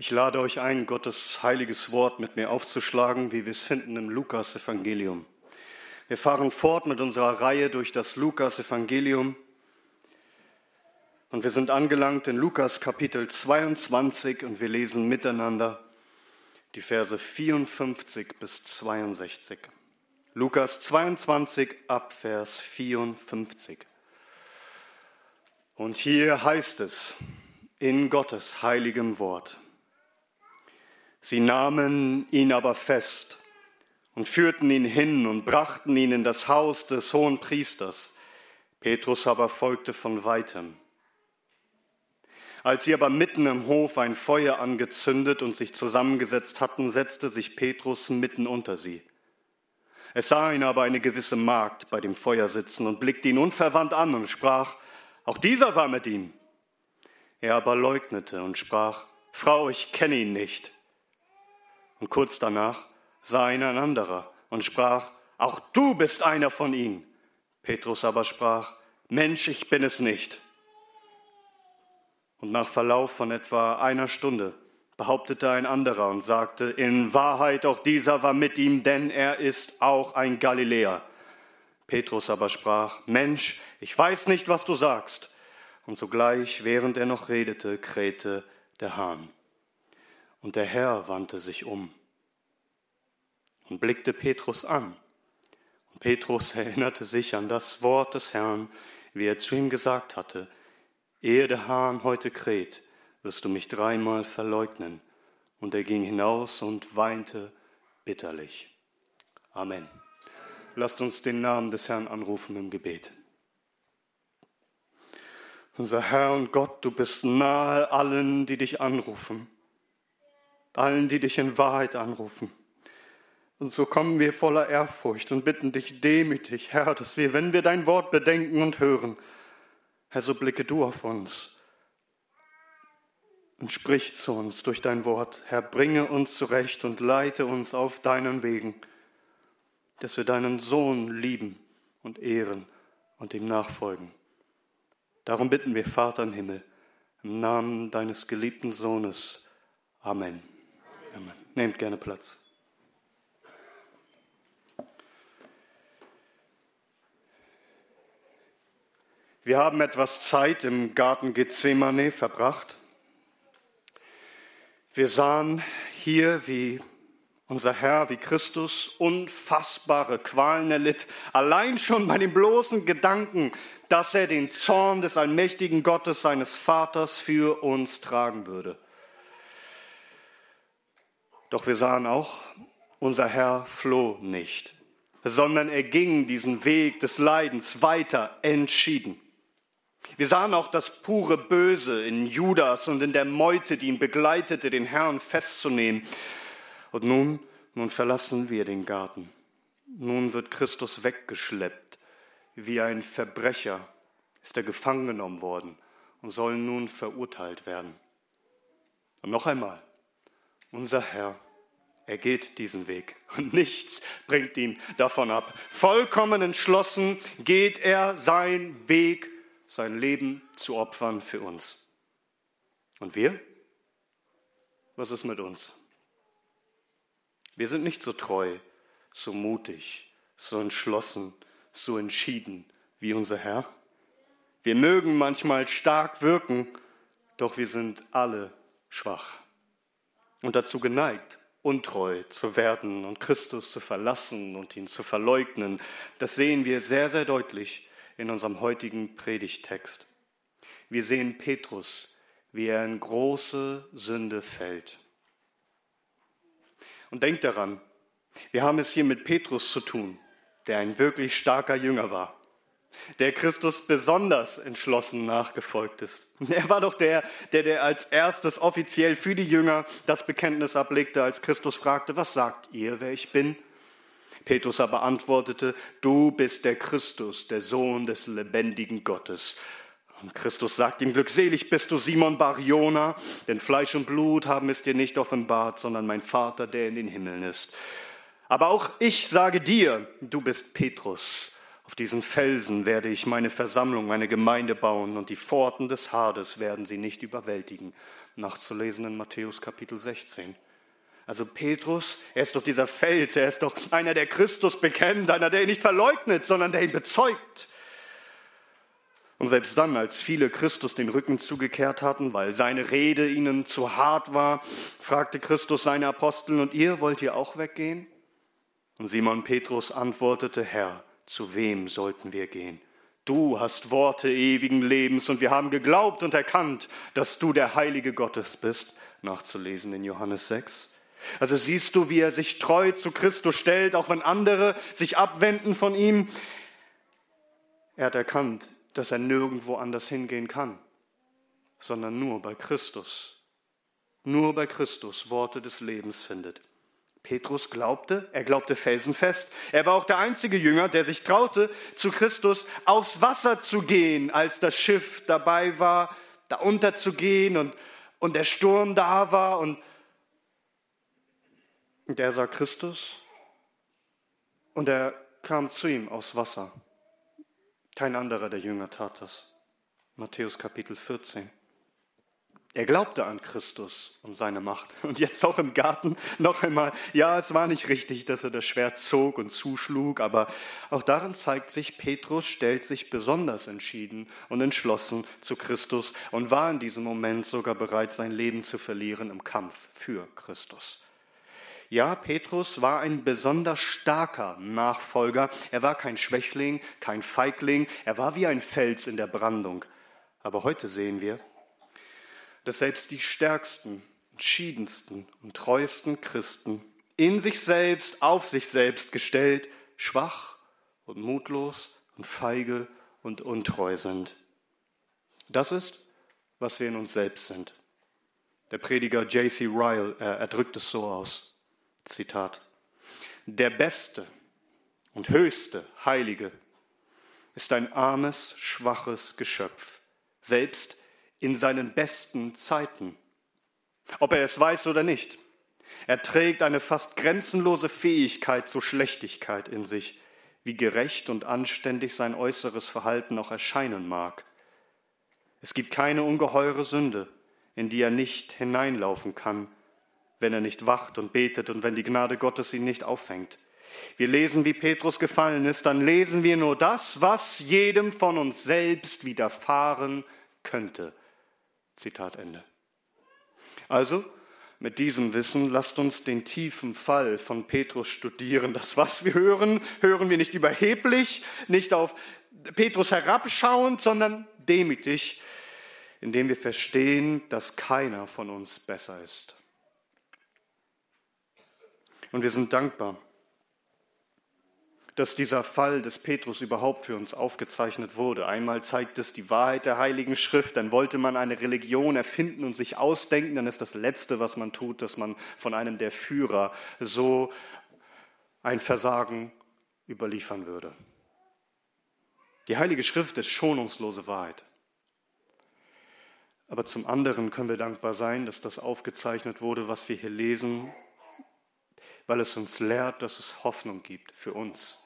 Ich lade euch ein, Gottes heiliges Wort mit mir aufzuschlagen, wie wir es finden im Lukas-Evangelium. Wir fahren fort mit unserer Reihe durch das Lukas-Evangelium und wir sind angelangt in Lukas Kapitel 22 und wir lesen miteinander die Verse 54 bis 62. Lukas 22 ab Vers 54. Und hier heißt es in Gottes heiligem Wort. Sie nahmen ihn aber fest und führten ihn hin und brachten ihn in das Haus des hohen Priesters. Petrus aber folgte von weitem. Als sie aber mitten im Hof ein Feuer angezündet und sich zusammengesetzt hatten, setzte sich Petrus mitten unter sie. Es sah ihn aber eine gewisse Magd bei dem Feuer sitzen und blickte ihn unverwandt an und sprach, auch dieser war mit ihm. Er aber leugnete und sprach, Frau, ich kenne ihn nicht. Und kurz danach sah ihn ein anderer und sprach, auch du bist einer von ihnen. Petrus aber sprach, Mensch, ich bin es nicht. Und nach Verlauf von etwa einer Stunde behauptete ein anderer und sagte, in Wahrheit auch dieser war mit ihm, denn er ist auch ein Galiläer. Petrus aber sprach, Mensch, ich weiß nicht, was du sagst. Und sogleich, während er noch redete, krähte der Hahn. Und der Herr wandte sich um und blickte Petrus an. Und Petrus erinnerte sich an das Wort des Herrn, wie er zu ihm gesagt hatte, ehe der Hahn heute kräht, wirst du mich dreimal verleugnen. Und er ging hinaus und weinte bitterlich. Amen. Lasst uns den Namen des Herrn anrufen im Gebet. Unser Herr und Gott, du bist nahe allen, die dich anrufen, allen, die dich in Wahrheit anrufen. Und so kommen wir voller Ehrfurcht und bitten dich demütig, Herr, dass wir, wenn wir dein Wort bedenken und hören, Herr, so blicke du auf uns und sprich zu uns durch dein Wort. Herr, bringe uns zurecht und leite uns auf deinen Wegen, dass wir deinen Sohn lieben und ehren und ihm nachfolgen. Darum bitten wir, Vater im Himmel, im Namen deines geliebten Sohnes. Amen. Nehmt gerne Platz. Wir haben etwas Zeit im Garten Gethsemane verbracht. Wir sahen hier, wie unser Herr, wie Christus unfassbare Qualen erlitt, allein schon bei dem bloßen Gedanken, dass er den Zorn des allmächtigen Gottes, seines Vaters, für uns tragen würde. Doch wir sahen auch, unser Herr floh nicht, sondern er ging diesen Weg des Leidens weiter entschieden. Wir sahen auch das pure Böse in Judas und in der Meute, die ihn begleitete, den Herrn festzunehmen. Und nun, nun verlassen wir den Garten. Nun wird Christus weggeschleppt. Wie ein Verbrecher ist er gefangen genommen worden und soll nun verurteilt werden. Und noch einmal, unser Herr, er geht diesen Weg und nichts bringt ihn davon ab. Vollkommen entschlossen geht er seinen Weg sein Leben zu opfern für uns. Und wir? Was ist mit uns? Wir sind nicht so treu, so mutig, so entschlossen, so entschieden wie unser Herr. Wir mögen manchmal stark wirken, doch wir sind alle schwach und dazu geneigt, untreu zu werden und Christus zu verlassen und ihn zu verleugnen. Das sehen wir sehr, sehr deutlich in unserem heutigen Predigtext. Wir sehen Petrus, wie er in große Sünde fällt. Und denkt daran, wir haben es hier mit Petrus zu tun, der ein wirklich starker Jünger war, der Christus besonders entschlossen nachgefolgt ist. Er war doch der, der, der als erstes offiziell für die Jünger das Bekenntnis ablegte, als Christus fragte, was sagt ihr, wer ich bin? Petrus aber antwortete, du bist der Christus, der Sohn des lebendigen Gottes. Und Christus sagt ihm, glückselig bist du Simon Bariona, denn Fleisch und Blut haben es dir nicht offenbart, sondern mein Vater, der in den Himmeln ist. Aber auch ich sage dir, du bist Petrus. Auf diesen Felsen werde ich meine Versammlung, meine Gemeinde bauen und die Pforten des Hades werden sie nicht überwältigen. Nachzulesen in Matthäus Kapitel 16. Also Petrus, er ist doch dieser Fels, er ist doch einer, der Christus bekennt, einer, der ihn nicht verleugnet, sondern der ihn bezeugt. Und selbst dann, als viele Christus den Rücken zugekehrt hatten, weil seine Rede ihnen zu hart war, fragte Christus seine Apostel, und ihr wollt ihr auch weggehen? Und Simon Petrus antwortete, Herr, zu wem sollten wir gehen? Du hast Worte ewigen Lebens und wir haben geglaubt und erkannt, dass du der Heilige Gottes bist, nachzulesen in Johannes 6. Also siehst du, wie er sich treu zu Christus stellt, auch wenn andere sich abwenden von ihm. Er hat erkannt, dass er nirgendwo anders hingehen kann, sondern nur bei Christus. Nur bei Christus Worte des Lebens findet. Petrus glaubte, er glaubte felsenfest. Er war auch der einzige Jünger, der sich traute, zu Christus aufs Wasser zu gehen, als das Schiff dabei war, da unterzugehen und, und der Sturm da war. Und, und er sah Christus und er kam zu ihm aufs Wasser. Kein anderer der Jünger tat das. Matthäus Kapitel 14. Er glaubte an Christus und seine Macht. Und jetzt auch im Garten noch einmal, ja, es war nicht richtig, dass er das Schwert zog und zuschlug, aber auch darin zeigt sich, Petrus stellt sich besonders entschieden und entschlossen zu Christus und war in diesem Moment sogar bereit, sein Leben zu verlieren im Kampf für Christus. Ja, Petrus war ein besonders starker Nachfolger. Er war kein Schwächling, kein Feigling, er war wie ein Fels in der Brandung. Aber heute sehen wir, dass selbst die stärksten, entschiedensten und treuesten Christen in sich selbst, auf sich selbst gestellt, schwach und mutlos und feige und untreu sind. Das ist, was wir in uns selbst sind. Der Prediger J.C. Ryle, er, er drückt es so aus. Zitat. Der beste und höchste Heilige ist ein armes, schwaches Geschöpf, selbst in seinen besten Zeiten. Ob er es weiß oder nicht. Er trägt eine fast grenzenlose Fähigkeit zur Schlechtigkeit in sich, wie gerecht und anständig sein äußeres Verhalten auch erscheinen mag. Es gibt keine ungeheure Sünde, in die er nicht hineinlaufen kann, wenn er nicht wacht und betet und wenn die Gnade Gottes ihn nicht auffängt. Wir lesen, wie Petrus gefallen ist, dann lesen wir nur das, was jedem von uns selbst widerfahren könnte. Zitat Ende. Also, mit diesem Wissen lasst uns den tiefen Fall von Petrus studieren. Das, was wir hören, hören wir nicht überheblich, nicht auf Petrus herabschauend, sondern demütig, indem wir verstehen, dass keiner von uns besser ist. Und wir sind dankbar dass dieser Fall des Petrus überhaupt für uns aufgezeichnet wurde. Einmal zeigt es die Wahrheit der Heiligen Schrift, dann wollte man eine Religion erfinden und sich ausdenken, dann ist das Letzte, was man tut, dass man von einem der Führer so ein Versagen überliefern würde. Die Heilige Schrift ist schonungslose Wahrheit. Aber zum anderen können wir dankbar sein, dass das aufgezeichnet wurde, was wir hier lesen, weil es uns lehrt, dass es Hoffnung gibt für uns,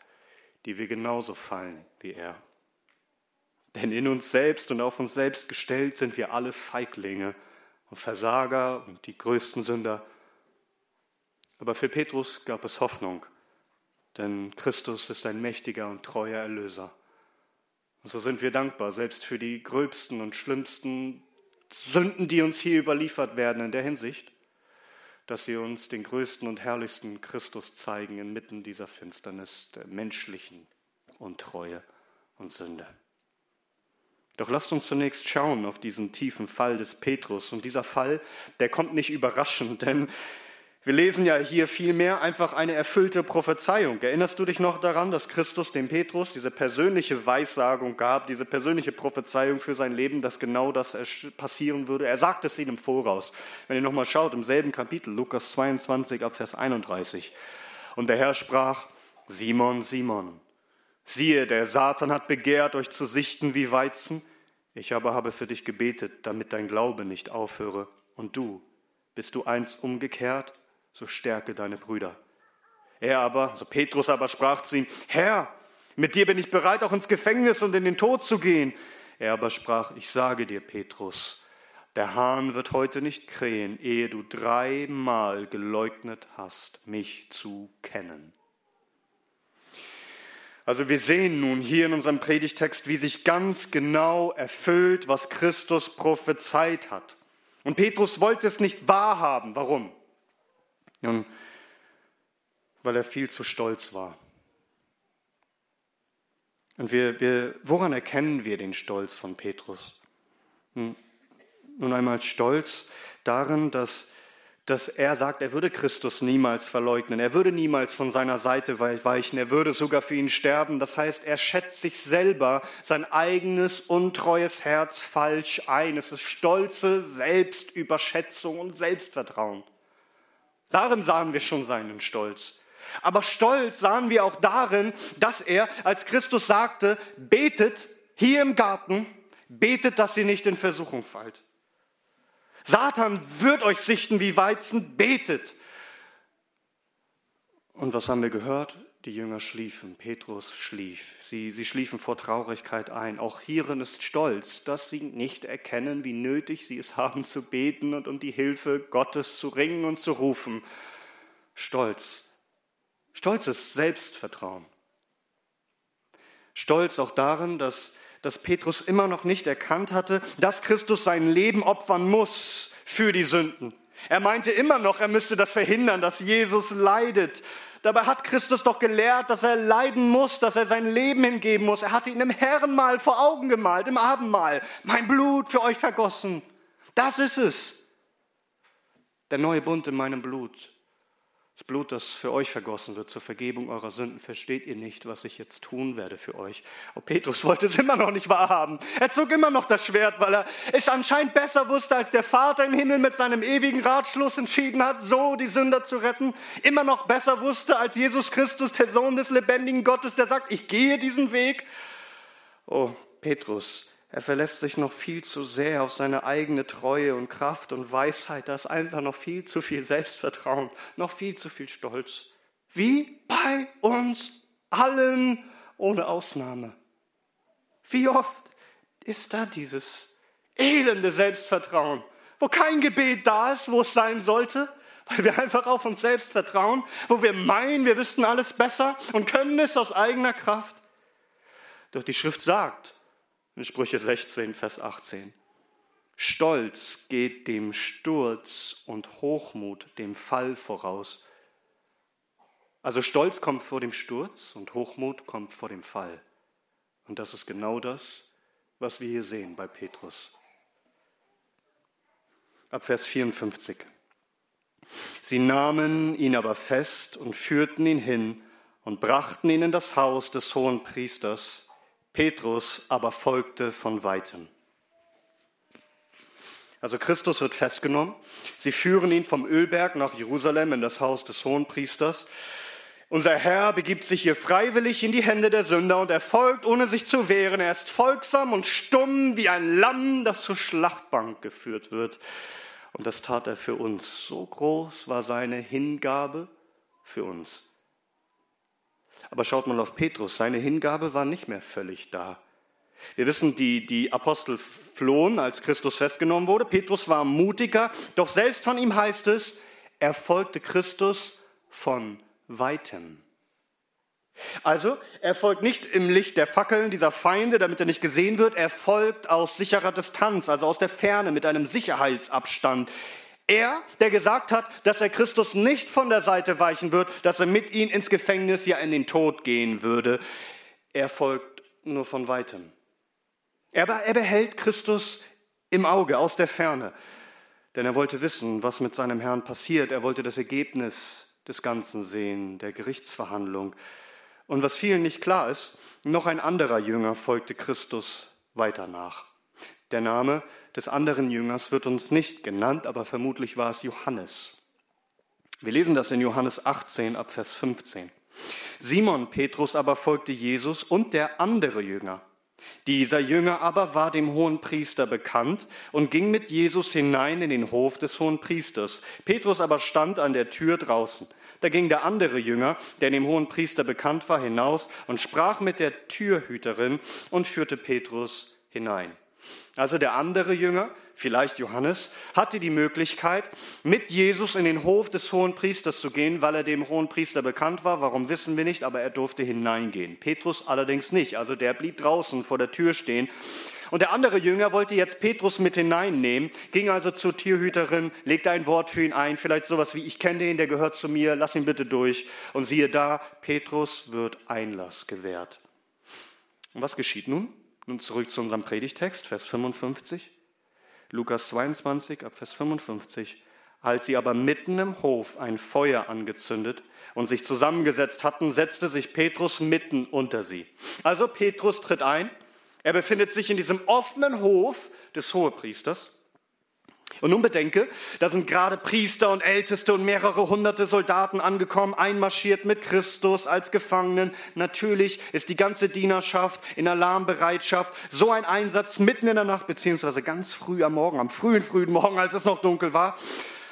die wir genauso fallen wie er. Denn in uns selbst und auf uns selbst gestellt sind wir alle Feiglinge und Versager und die größten Sünder. Aber für Petrus gab es Hoffnung, denn Christus ist ein mächtiger und treuer Erlöser. Und so sind wir dankbar, selbst für die gröbsten und schlimmsten Sünden, die uns hier überliefert werden in der Hinsicht, dass sie uns den größten und herrlichsten Christus zeigen inmitten dieser Finsternis der menschlichen Untreue und Sünde. Doch lasst uns zunächst schauen auf diesen tiefen Fall des Petrus. Und dieser Fall, der kommt nicht überraschend, denn wir lesen ja hier vielmehr einfach eine erfüllte Prophezeiung. Erinnerst du dich noch daran, dass Christus dem Petrus diese persönliche Weissagung gab, diese persönliche Prophezeiung für sein Leben, dass genau das passieren würde? Er sagt es ihm im Voraus. Wenn ihr nochmal schaut, im selben Kapitel, Lukas 22 ab Vers 31. Und der Herr sprach, Simon, Simon, siehe, der Satan hat begehrt, euch zu sichten wie Weizen. Ich aber habe für dich gebetet, damit dein Glaube nicht aufhöre. Und du, bist du einst umgekehrt so stärke deine Brüder. Er aber, so Petrus aber sprach zu ihm, Herr, Mit dir bin ich bereit, auch ins Gefängnis und in den Tod zu gehen. Er aber sprach, ich sage dir, Petrus, der Hahn wird heute nicht krähen, ehe du dreimal geleugnet hast, mich zu kennen. Also wir sehen nun hier in unserem Predigtext, wie sich ganz genau erfüllt, was Christus prophezeit hat. Und Petrus wollte es nicht wahrhaben. Warum? Nun, weil er viel zu stolz war. Und wir, wir, woran erkennen wir den Stolz von Petrus? Hm, nun einmal Stolz darin, dass dass er sagt, er würde Christus niemals verleugnen, er würde niemals von seiner Seite weichen, er würde sogar für ihn sterben. Das heißt, er schätzt sich selber, sein eigenes untreues Herz falsch ein. Es ist stolze Selbstüberschätzung und Selbstvertrauen. Darin sahen wir schon seinen Stolz. Aber Stolz sahen wir auch darin, dass er, als Christus sagte, betet hier im Garten, betet, dass ihr nicht in Versuchung fallt. Satan wird euch sichten wie Weizen, betet. Und was haben wir gehört? Die Jünger schliefen, Petrus schlief. Sie, sie schliefen vor Traurigkeit ein. Auch hierin ist Stolz, dass sie nicht erkennen, wie nötig sie es haben zu beten und um die Hilfe Gottes zu ringen und zu rufen. Stolz. Stolz ist Selbstvertrauen. Stolz auch darin, dass dass Petrus immer noch nicht erkannt hatte, dass Christus sein Leben opfern muss für die Sünden. Er meinte immer noch, er müsste das verhindern, dass Jesus leidet. Dabei hat Christus doch gelehrt, dass er leiden muss, dass er sein Leben hingeben muss. Er hatte ihn im Herrenmahl vor Augen gemalt, im Abendmahl. Mein Blut für euch vergossen. Das ist es. Der neue Bund in meinem Blut. Das Blut, das für euch vergossen wird zur Vergebung eurer Sünden, versteht ihr nicht, was ich jetzt tun werde für euch. Oh, Petrus wollte es immer noch nicht wahrhaben. Er zog immer noch das Schwert, weil er es anscheinend besser wusste, als der Vater im Himmel mit seinem ewigen Ratschluss entschieden hat, so die Sünder zu retten. Immer noch besser wusste, als Jesus Christus, der Sohn des lebendigen Gottes, der sagt, ich gehe diesen Weg. Oh, Petrus, er verlässt sich noch viel zu sehr auf seine eigene Treue und Kraft und Weisheit. Da ist einfach noch viel zu viel Selbstvertrauen, noch viel zu viel Stolz. Wie bei uns allen ohne Ausnahme. Wie oft ist da dieses elende Selbstvertrauen, wo kein Gebet da ist, wo es sein sollte, weil wir einfach auf uns selbst vertrauen, wo wir meinen, wir wüssten alles besser und können es aus eigener Kraft. Doch die Schrift sagt, in Sprüche 16, Vers 18. Stolz geht dem Sturz und Hochmut dem Fall voraus. Also Stolz kommt vor dem Sturz und Hochmut kommt vor dem Fall. Und das ist genau das, was wir hier sehen bei Petrus. Ab Vers 54. Sie nahmen ihn aber fest und führten ihn hin und brachten ihn in das Haus des hohen Priesters Petrus aber folgte von weitem. Also Christus wird festgenommen. Sie führen ihn vom Ölberg nach Jerusalem in das Haus des Hohenpriesters. Unser Herr begibt sich hier freiwillig in die Hände der Sünder und er folgt, ohne sich zu wehren. Er ist folgsam und stumm wie ein Lamm, das zur Schlachtbank geführt wird. Und das tat er für uns. So groß war seine Hingabe für uns. Aber schaut mal auf Petrus, seine Hingabe war nicht mehr völlig da. Wir wissen, die, die Apostel flohen, als Christus festgenommen wurde. Petrus war mutiger, doch selbst von ihm heißt es, er folgte Christus von weitem. Also, er folgt nicht im Licht der Fackeln dieser Feinde, damit er nicht gesehen wird. Er folgt aus sicherer Distanz, also aus der Ferne, mit einem Sicherheitsabstand. Er, der gesagt hat, dass er Christus nicht von der Seite weichen wird, dass er mit ihm ins Gefängnis, ja in den Tod gehen würde, er folgt nur von weitem. Er, er behält Christus im Auge, aus der Ferne, denn er wollte wissen, was mit seinem Herrn passiert. Er wollte das Ergebnis des Ganzen sehen, der Gerichtsverhandlung. Und was vielen nicht klar ist, noch ein anderer Jünger folgte Christus weiter nach. Der Name des anderen Jüngers wird uns nicht genannt, aber vermutlich war es Johannes. Wir lesen das in Johannes 18 ab Vers 15. Simon Petrus aber folgte Jesus und der andere Jünger. Dieser Jünger aber war dem hohen Priester bekannt und ging mit Jesus hinein in den Hof des hohen Priesters. Petrus aber stand an der Tür draußen. Da ging der andere Jünger, der dem hohen Priester bekannt war, hinaus und sprach mit der Türhüterin und führte Petrus hinein. Also der andere Jünger, vielleicht Johannes, hatte die Möglichkeit, mit Jesus in den Hof des hohen Priesters zu gehen, weil er dem hohen Priester bekannt war. Warum wissen wir nicht, aber er durfte hineingehen. Petrus allerdings nicht, also der blieb draußen vor der Tür stehen. Und der andere Jünger wollte jetzt Petrus mit hineinnehmen, ging also zur Tierhüterin, legte ein Wort für ihn ein, vielleicht sowas wie, ich kenne den, der gehört zu mir, lass ihn bitte durch. Und siehe da, Petrus wird Einlass gewährt. Und was geschieht nun? Nun zurück zu unserem Predigtext, Vers 55. Lukas 22, ab Vers 55. Als sie aber mitten im Hof ein Feuer angezündet und sich zusammengesetzt hatten, setzte sich Petrus mitten unter sie. Also Petrus tritt ein. Er befindet sich in diesem offenen Hof des Hohepriesters. Und nun bedenke, da sind gerade Priester und Älteste und mehrere hunderte Soldaten angekommen, einmarschiert mit Christus als Gefangenen. Natürlich ist die ganze Dienerschaft in Alarmbereitschaft. So ein Einsatz mitten in der Nacht, beziehungsweise ganz früh am Morgen, am frühen, frühen Morgen, als es noch dunkel war.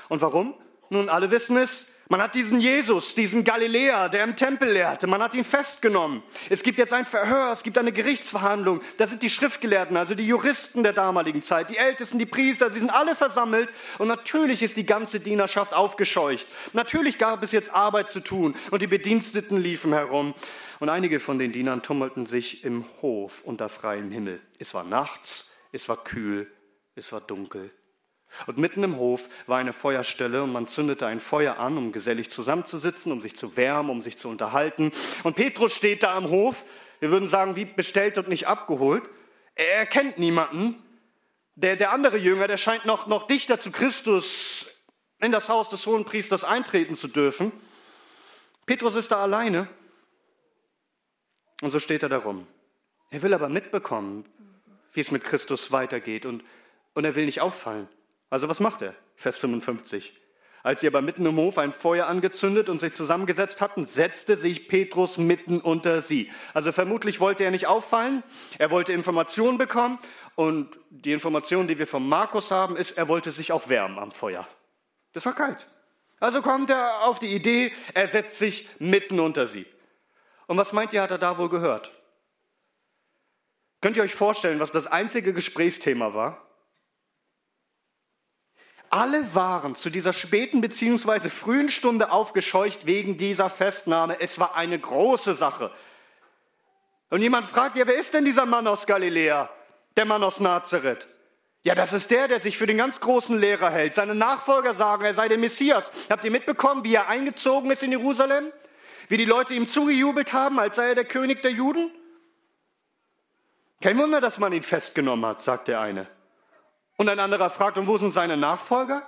Und warum? Nun, alle wissen es, man hat diesen Jesus, diesen Galiläer, der im Tempel lehrte, man hat ihn festgenommen. Es gibt jetzt ein Verhör, es gibt eine Gerichtsverhandlung. Da sind die Schriftgelehrten, also die Juristen der damaligen Zeit, die Ältesten, die Priester, die sind alle versammelt. Und natürlich ist die ganze Dienerschaft aufgescheucht. Natürlich gab es jetzt Arbeit zu tun und die Bediensteten liefen herum. Und einige von den Dienern tummelten sich im Hof unter freiem Himmel. Es war nachts, es war kühl, es war dunkel. Und mitten im Hof war eine Feuerstelle und man zündete ein Feuer an, um gesellig zusammenzusitzen, um sich zu wärmen, um sich zu unterhalten. Und Petrus steht da am Hof, wir würden sagen, wie bestellt und nicht abgeholt. Er erkennt niemanden. Der, der andere Jünger, der scheint noch, noch dichter zu Christus in das Haus des hohen Priesters eintreten zu dürfen. Petrus ist da alleine. Und so steht er da rum. Er will aber mitbekommen, wie es mit Christus weitergeht und, und er will nicht auffallen. Also was macht er? Vers 55. Als sie aber mitten im Hof ein Feuer angezündet und sich zusammengesetzt hatten, setzte sich Petrus mitten unter sie. Also vermutlich wollte er nicht auffallen, er wollte Informationen bekommen und die Information, die wir von Markus haben, ist, er wollte sich auch wärmen am Feuer. Das war kalt. Also kommt er auf die Idee, er setzt sich mitten unter sie. Und was meint ihr, hat er da wohl gehört? Könnt ihr euch vorstellen, was das einzige Gesprächsthema war? Alle waren zu dieser späten bzw. frühen Stunde aufgescheucht wegen dieser Festnahme. Es war eine große Sache. Und jemand fragt, ja, wer ist denn dieser Mann aus Galiläa? Der Mann aus Nazareth? Ja, das ist der, der sich für den ganz großen Lehrer hält. Seine Nachfolger sagen, er sei der Messias. Habt ihr mitbekommen, wie er eingezogen ist in Jerusalem? Wie die Leute ihm zugejubelt haben, als sei er der König der Juden? Kein Wunder, dass man ihn festgenommen hat, sagt der eine. Und ein anderer fragt, und wo sind seine Nachfolger?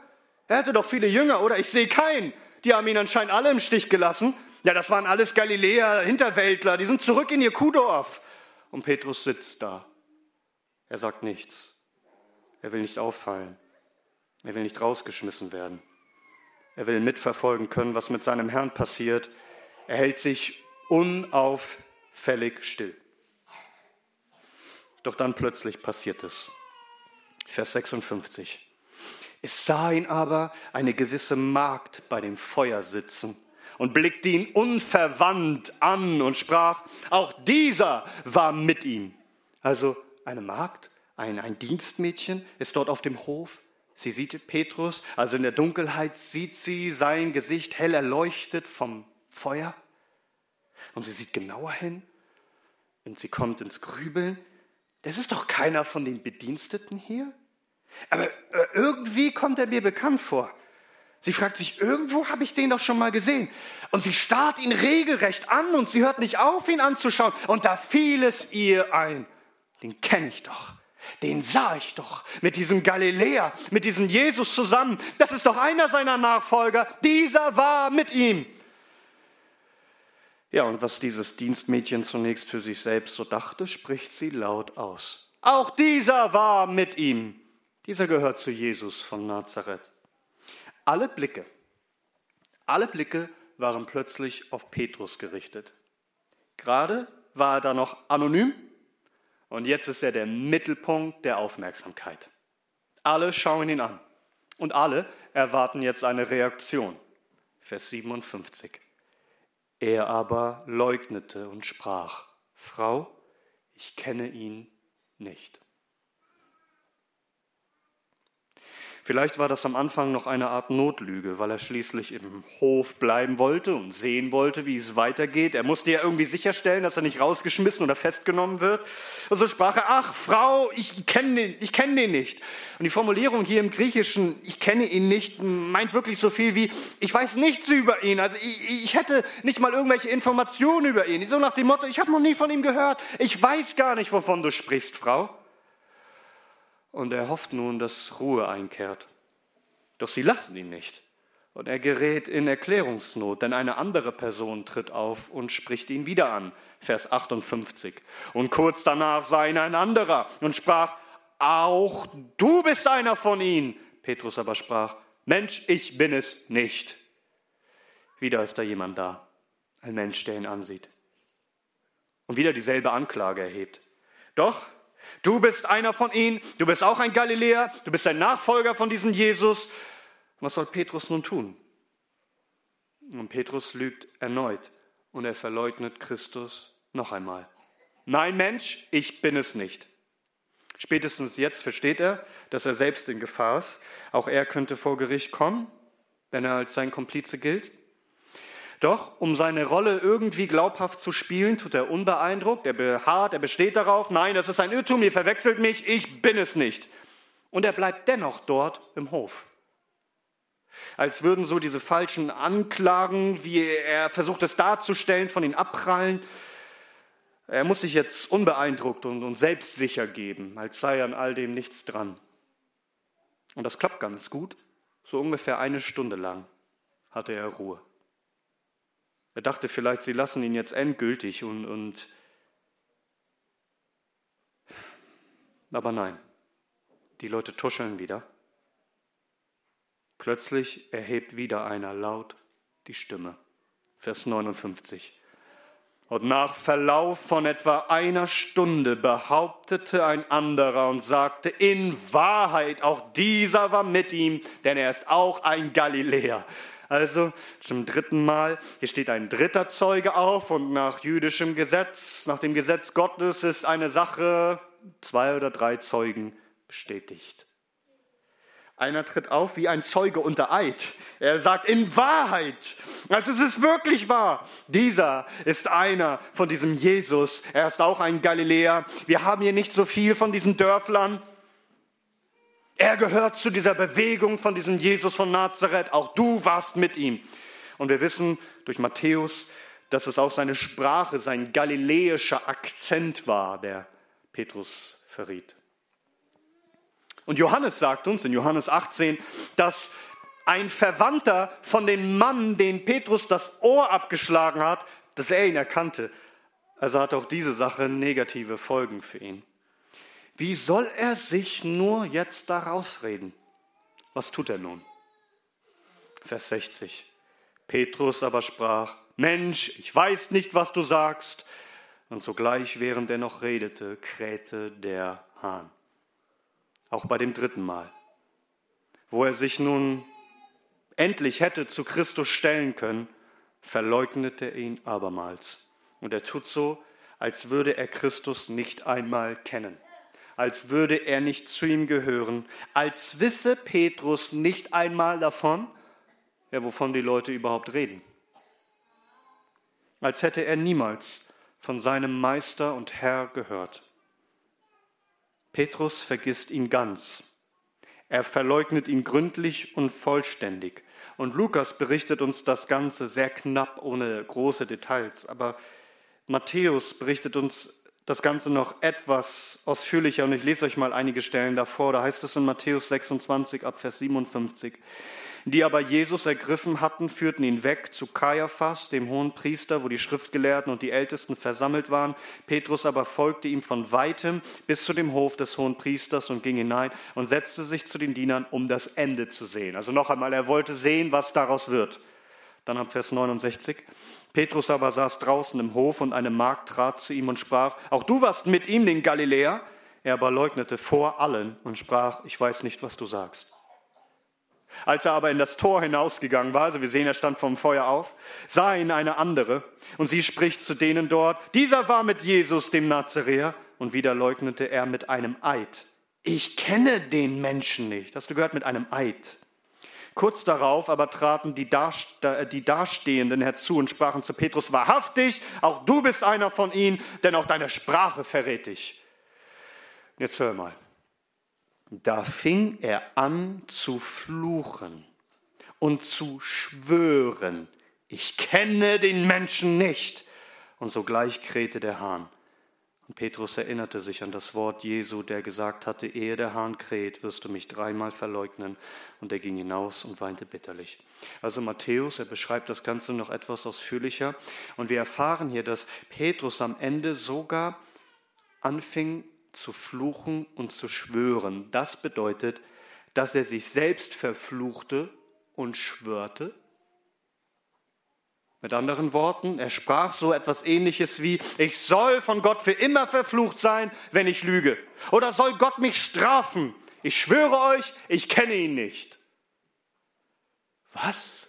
Er hatte doch viele Jünger, oder? Ich sehe keinen. Die haben ihn anscheinend alle im Stich gelassen. Ja, das waren alles Galiläer, Hinterwäldler, die sind zurück in ihr Kuhdorf. Und Petrus sitzt da. Er sagt nichts. Er will nicht auffallen. Er will nicht rausgeschmissen werden. Er will mitverfolgen können, was mit seinem Herrn passiert. Er hält sich unauffällig still. Doch dann plötzlich passiert es. Vers 56. Es sah ihn aber eine gewisse Magd bei dem Feuer sitzen und blickte ihn unverwandt an und sprach, auch dieser war mit ihm. Also eine Magd, ein, ein Dienstmädchen ist dort auf dem Hof. Sie sieht Petrus, also in der Dunkelheit sieht sie sein Gesicht hell erleuchtet vom Feuer. Und sie sieht genauer hin und sie kommt ins Grübeln. Das ist doch keiner von den Bediensteten hier. Aber äh, irgendwie kommt er mir bekannt vor. Sie fragt sich, irgendwo habe ich den doch schon mal gesehen. Und sie starrt ihn regelrecht an und sie hört nicht auf, ihn anzuschauen. Und da fiel es ihr ein. Den kenne ich doch. Den sah ich doch mit diesem Galiläer, mit diesem Jesus zusammen. Das ist doch einer seiner Nachfolger. Dieser war mit ihm. Ja, und was dieses Dienstmädchen zunächst für sich selbst so dachte, spricht sie laut aus. Auch dieser war mit ihm. Dieser gehört zu Jesus von Nazareth. Alle Blicke, alle Blicke waren plötzlich auf Petrus gerichtet. Gerade war er da noch anonym Und jetzt ist er der Mittelpunkt der Aufmerksamkeit. Alle schauen ihn an und alle erwarten jetzt eine Reaktion. Vers 57. Er aber leugnete und sprach, Frau, ich kenne ihn nicht. Vielleicht war das am Anfang noch eine Art Notlüge, weil er schließlich im Hof bleiben wollte und sehen wollte, wie es weitergeht. Er musste ja irgendwie sicherstellen, dass er nicht rausgeschmissen oder festgenommen wird. Und so sprach er, ach Frau, ich kenne den, ich kenne den nicht. Und die Formulierung hier im Griechischen, ich kenne ihn nicht, meint wirklich so viel wie, ich weiß nichts über ihn. Also ich, ich hätte nicht mal irgendwelche Informationen über ihn. So nach dem Motto, ich habe noch nie von ihm gehört. Ich weiß gar nicht, wovon du sprichst, Frau und er hofft nun, dass Ruhe einkehrt. Doch sie lassen ihn nicht. Und er gerät in Erklärungsnot, denn eine andere Person tritt auf und spricht ihn wieder an. Vers 58. Und kurz danach sah ihn ein anderer und sprach, auch du bist einer von ihnen. Petrus aber sprach, Mensch, ich bin es nicht. Wieder ist da jemand da, ein Mensch, der ihn ansieht. Und wieder dieselbe Anklage erhebt. Doch Du bist einer von ihnen, du bist auch ein Galiläer, du bist ein Nachfolger von diesem Jesus. Was soll Petrus nun tun? Und Petrus lügt erneut und er verleugnet Christus noch einmal. Nein, Mensch, ich bin es nicht. Spätestens jetzt versteht er, dass er selbst in Gefahr ist. Auch er könnte vor Gericht kommen, wenn er als sein Komplize gilt. Doch um seine Rolle irgendwie glaubhaft zu spielen, tut er unbeeindruckt, er beharrt, er besteht darauf, nein, das ist ein Irrtum, ihr verwechselt mich, ich bin es nicht. Und er bleibt dennoch dort im Hof. Als würden so diese falschen Anklagen, wie er versucht es darzustellen, von ihm abprallen. Er muss sich jetzt unbeeindruckt und, und selbstsicher geben, als sei an all dem nichts dran. Und das klappt ganz gut. So ungefähr eine Stunde lang hatte er Ruhe. Er dachte vielleicht, sie lassen ihn jetzt endgültig und, und aber nein, die Leute tuscheln wieder. Plötzlich erhebt wieder einer laut die Stimme. Vers 59. Und nach Verlauf von etwa einer Stunde behauptete ein anderer und sagte, in Wahrheit, auch dieser war mit ihm, denn er ist auch ein Galiläer. Also zum dritten Mal, hier steht ein dritter Zeuge auf und nach jüdischem Gesetz, nach dem Gesetz Gottes ist eine Sache zwei oder drei Zeugen bestätigt. Einer tritt auf wie ein Zeuge unter Eid. Er sagt in Wahrheit, also es ist wirklich wahr. Dieser ist einer von diesem Jesus. Er ist auch ein Galiläer. Wir haben hier nicht so viel von diesen Dörflern. Er gehört zu dieser Bewegung von diesem Jesus von Nazareth. Auch du warst mit ihm. Und wir wissen durch Matthäus, dass es auch seine Sprache, sein galiläischer Akzent war, der Petrus verriet. Und Johannes sagt uns in Johannes 18, dass ein Verwandter von dem Mann, den Petrus das Ohr abgeschlagen hat, dass er ihn erkannte. Also hat auch diese Sache negative Folgen für ihn. Wie soll er sich nur jetzt da rausreden? Was tut er nun? Vers 60. Petrus aber sprach, Mensch, ich weiß nicht, was du sagst. Und sogleich, während er noch redete, krähte der Hahn. Auch bei dem dritten Mal, wo er sich nun endlich hätte zu Christus stellen können, verleugnete er ihn abermals. Und er tut so, als würde er Christus nicht einmal kennen als würde er nicht zu ihm gehören, als wisse Petrus nicht einmal davon, ja, wovon die Leute überhaupt reden. Als hätte er niemals von seinem Meister und Herr gehört. Petrus vergisst ihn ganz. Er verleugnet ihn gründlich und vollständig. Und Lukas berichtet uns das Ganze sehr knapp, ohne große Details. Aber Matthäus berichtet uns das Ganze noch etwas ausführlicher und ich lese euch mal einige Stellen davor. Da heißt es in Matthäus 26 ab Vers 57. Die aber Jesus ergriffen hatten, führten ihn weg zu Kaiaphas, dem hohen Priester, wo die Schriftgelehrten und die Ältesten versammelt waren. Petrus aber folgte ihm von weitem bis zu dem Hof des hohen Priesters und ging hinein und setzte sich zu den Dienern, um das Ende zu sehen. Also noch einmal, er wollte sehen, was daraus wird. Dann ab Vers 69. Petrus aber saß draußen im Hof und eine Magd trat zu ihm und sprach, auch du warst mit ihm, den Galiläer. Er aber leugnete vor allen und sprach, ich weiß nicht, was du sagst. Als er aber in das Tor hinausgegangen war, also wir sehen, er stand vom Feuer auf, sah ihn eine andere und sie spricht zu denen dort, dieser war mit Jesus, dem Nazaräer, und wieder leugnete er mit einem Eid. Ich kenne den Menschen nicht. Hast du gehört, mit einem Eid. Kurz darauf aber traten die, die Dastehenden herzu und sprachen zu Petrus, wahrhaftig, auch du bist einer von ihnen, denn auch deine Sprache verrät dich. Jetzt hör mal. Da fing er an zu fluchen und zu schwören, ich kenne den Menschen nicht. Und sogleich krähte der Hahn. Und Petrus erinnerte sich an das Wort Jesu, der gesagt hatte, ehe der Hahn kräht, wirst du mich dreimal verleugnen. Und er ging hinaus und weinte bitterlich. Also Matthäus, er beschreibt das Ganze noch etwas ausführlicher. Und wir erfahren hier, dass Petrus am Ende sogar anfing zu fluchen und zu schwören. Das bedeutet, dass er sich selbst verfluchte und schwörte mit anderen Worten, er sprach so etwas ähnliches wie, ich soll von Gott für immer verflucht sein, wenn ich lüge. Oder soll Gott mich strafen? Ich schwöre euch, ich kenne ihn nicht. Was?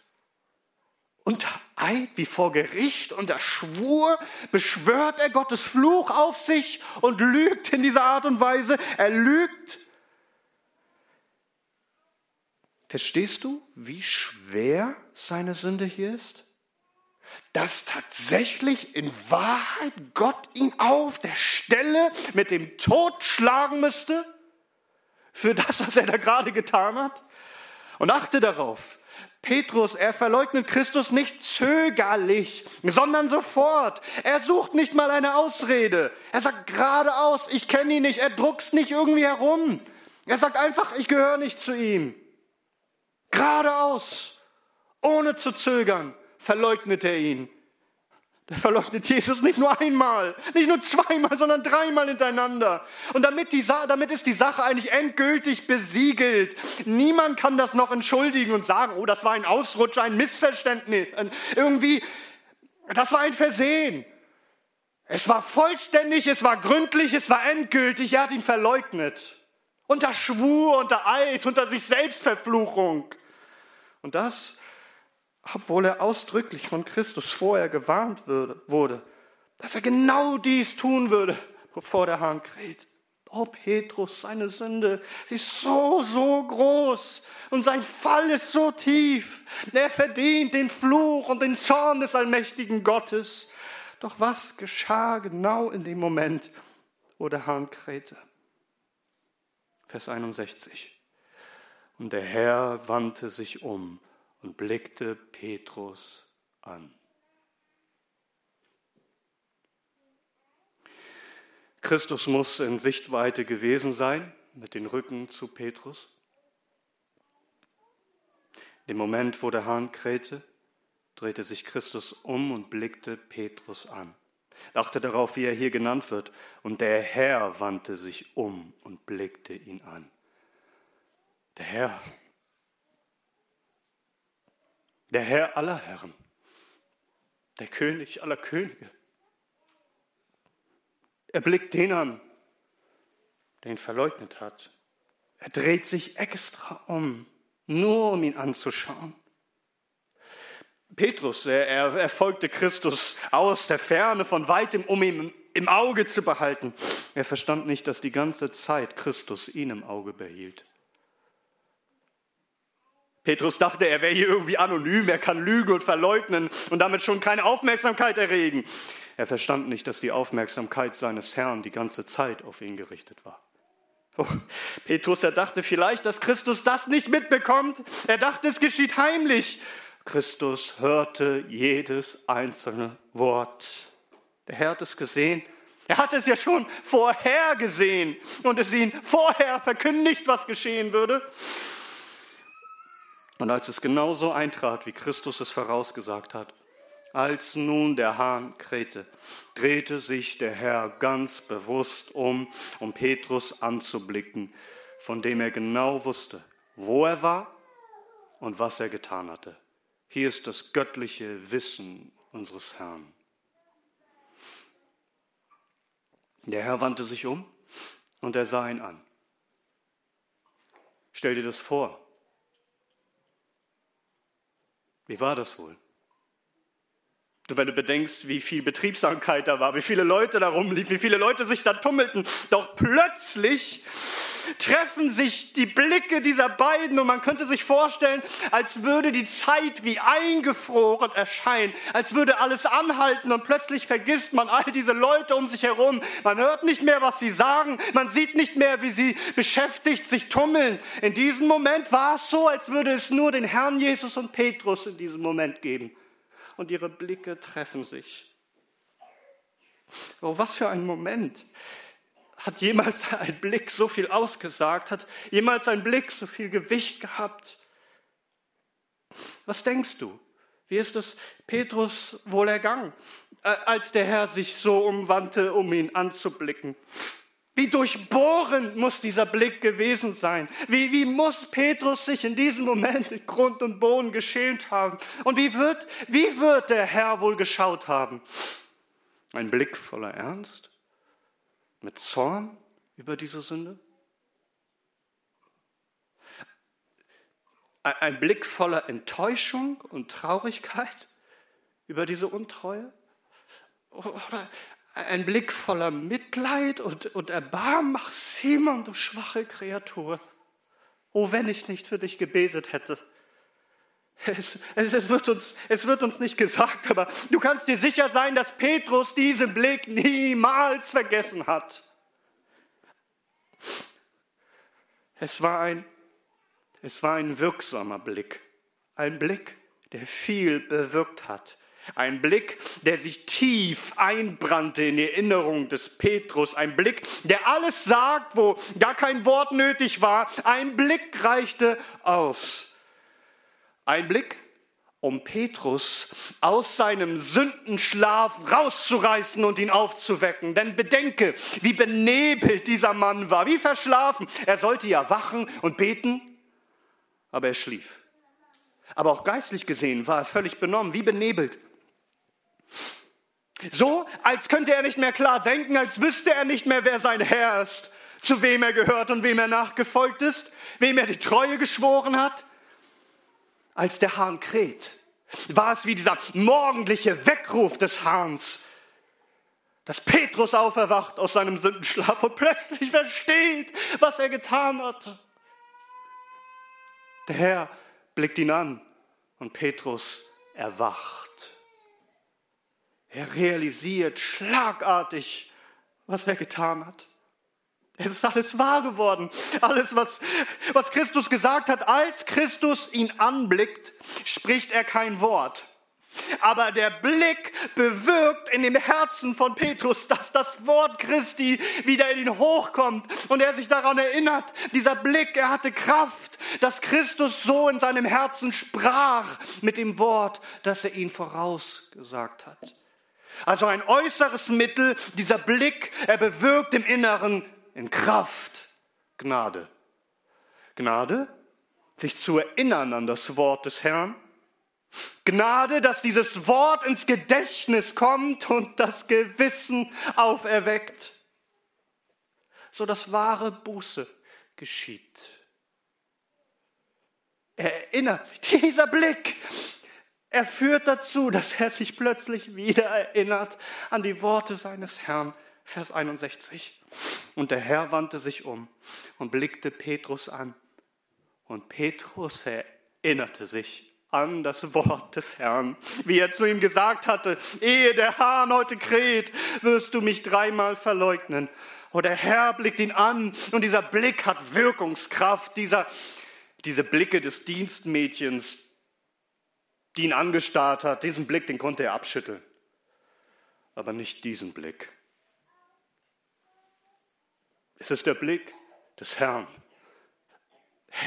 Unter Eid wie vor Gericht, unter Schwur beschwört er Gottes Fluch auf sich und lügt in dieser Art und Weise. Er lügt. Verstehst du, wie schwer seine Sünde hier ist? Dass tatsächlich in Wahrheit Gott ihn auf der Stelle mit dem Tod schlagen müsste für das, was er da gerade getan hat? Und achte darauf, Petrus, er verleugnet Christus nicht zögerlich, sondern sofort. Er sucht nicht mal eine Ausrede. Er sagt geradeaus, ich kenne ihn nicht. Er druckst nicht irgendwie herum. Er sagt einfach, ich gehöre nicht zu ihm. Geradeaus, ohne zu zögern verleugnet er ihn. Der verleugnet Jesus nicht nur einmal, nicht nur zweimal, sondern dreimal hintereinander. Und damit, die, damit ist die Sache eigentlich endgültig besiegelt. Niemand kann das noch entschuldigen und sagen, oh, das war ein Ausrutscher, ein Missverständnis. Irgendwie, das war ein Versehen. Es war vollständig, es war gründlich, es war endgültig. Er hat ihn verleugnet. Unter Schwur, unter Eid, unter sich Selbstverfluchung. Und das obwohl er ausdrücklich von Christus vorher gewarnt wurde, dass er genau dies tun würde, bevor der Hahn kräht. Oh Petrus, seine Sünde, sie ist so, so groß und sein Fall ist so tief. Er verdient den Fluch und den Zorn des allmächtigen Gottes. Doch was geschah genau in dem Moment, wo der Hahn krähte? Vers 61. Und der Herr wandte sich um und blickte Petrus an. Christus muss in Sichtweite gewesen sein, mit dem Rücken zu Petrus. Im Moment, wo der Hahn krähte, drehte sich Christus um und blickte Petrus an. Achte darauf, wie er hier genannt wird. Und der Herr wandte sich um und blickte ihn an. Der Herr der Herr aller Herren, der König aller Könige. Er blickt den an, der ihn verleugnet hat. Er dreht sich extra um, nur um ihn anzuschauen. Petrus, er, er folgte Christus aus der Ferne, von weitem, um ihn im Auge zu behalten. Er verstand nicht, dass die ganze Zeit Christus ihn im Auge behielt. Petrus dachte, er wäre hier irgendwie anonym, er kann lügen und verleugnen und damit schon keine Aufmerksamkeit erregen. Er verstand nicht, dass die Aufmerksamkeit seines Herrn die ganze Zeit auf ihn gerichtet war. Oh, Petrus, er dachte vielleicht, dass Christus das nicht mitbekommt. Er dachte, es geschieht heimlich. Christus hörte jedes einzelne Wort. Der Herr hat es gesehen. Er hat es ja schon vorher gesehen und es ihn vorher verkündigt, was geschehen würde. Und als es genauso eintrat, wie Christus es vorausgesagt hat, als nun der Hahn krähte, drehte sich der Herr ganz bewusst um, um Petrus anzublicken, von dem er genau wusste, wo er war und was er getan hatte. Hier ist das göttliche Wissen unseres Herrn. Der Herr wandte sich um und er sah ihn an. Stell dir das vor. Wie war das wohl? Du, wenn du bedenkst, wie viel Betriebsamkeit da war, wie viele Leute da rumliefen, wie viele Leute sich da tummelten, doch plötzlich treffen sich die Blicke dieser beiden und man könnte sich vorstellen, als würde die Zeit wie eingefroren erscheinen, als würde alles anhalten und plötzlich vergisst man all diese Leute um sich herum. Man hört nicht mehr, was sie sagen, man sieht nicht mehr, wie sie beschäftigt sich tummeln. In diesem Moment war es so, als würde es nur den Herrn Jesus und Petrus in diesem Moment geben und ihre Blicke treffen sich. Oh, was für ein Moment. Hat jemals ein Blick so viel ausgesagt? Hat jemals ein Blick so viel Gewicht gehabt? Was denkst du? Wie ist es Petrus wohl ergangen, äh, als der Herr sich so umwandte, um ihn anzublicken? Wie durchbohrend muss dieser Blick gewesen sein? Wie, wie muss Petrus sich in diesem Moment in Grund und Boden geschämt haben? Und wie wird, wie wird der Herr wohl geschaut haben? Ein Blick voller Ernst? Mit Zorn über diese Sünde? Ein Blick voller Enttäuschung und Traurigkeit über diese Untreue? Oder ein Blick voller Mitleid und, und Erbarmen. Ach, Simon, du schwache Kreatur. Oh, wenn ich nicht für dich gebetet hätte. Es, es, es, wird uns, es wird uns nicht gesagt, aber du kannst dir sicher sein, dass Petrus diesen Blick niemals vergessen hat. Es war ein, es war ein wirksamer Blick, ein Blick, der viel bewirkt hat. Ein Blick, der sich tief einbrannte in die Erinnerung des Petrus. Ein Blick, der alles sagt, wo gar kein Wort nötig war. Ein Blick reichte aus. Ein Blick, um Petrus aus seinem Sündenschlaf rauszureißen und ihn aufzuwecken. Denn bedenke, wie benebelt dieser Mann war, wie verschlafen. Er sollte ja wachen und beten, aber er schlief. Aber auch geistlich gesehen war er völlig benommen, wie benebelt. So, als könnte er nicht mehr klar denken, als wüsste er nicht mehr, wer sein Herr ist, zu wem er gehört und wem er nachgefolgt ist, wem er die Treue geschworen hat. Als der Hahn kräht, war es wie dieser morgendliche Weckruf des Hahns, dass Petrus auferwacht aus seinem Sündenschlaf und plötzlich versteht, was er getan hat. Der Herr blickt ihn an und Petrus erwacht. Er realisiert schlagartig, was er getan hat. Es ist alles wahr geworden. Alles, was, was Christus gesagt hat, als Christus ihn anblickt, spricht er kein Wort. Aber der Blick bewirkt in dem Herzen von Petrus, dass das Wort Christi wieder in ihn hochkommt und er sich daran erinnert. Dieser Blick, er hatte Kraft, dass Christus so in seinem Herzen sprach mit dem Wort, das er ihn vorausgesagt hat. Also ein äußeres Mittel, dieser Blick, er bewirkt im Inneren in Kraft Gnade. Gnade, sich zu erinnern an das Wort des Herrn. Gnade, dass dieses Wort ins Gedächtnis kommt und das Gewissen auferweckt, so dass wahre Buße geschieht. Er erinnert sich, dieser Blick, er führt dazu, dass er sich plötzlich wieder erinnert an die Worte seines Herrn. Vers 61. Und der Herr wandte sich um und blickte Petrus an. Und Petrus erinnerte sich an das Wort des Herrn, wie er zu ihm gesagt hatte, ehe der Hahn heute kräht, wirst du mich dreimal verleugnen. Und der Herr blickt ihn an und dieser Blick hat Wirkungskraft, dieser, diese Blicke des Dienstmädchens, die ihn angestarrt hat, diesen Blick, den konnte er abschütteln. Aber nicht diesen Blick. Es ist der Blick des Herrn.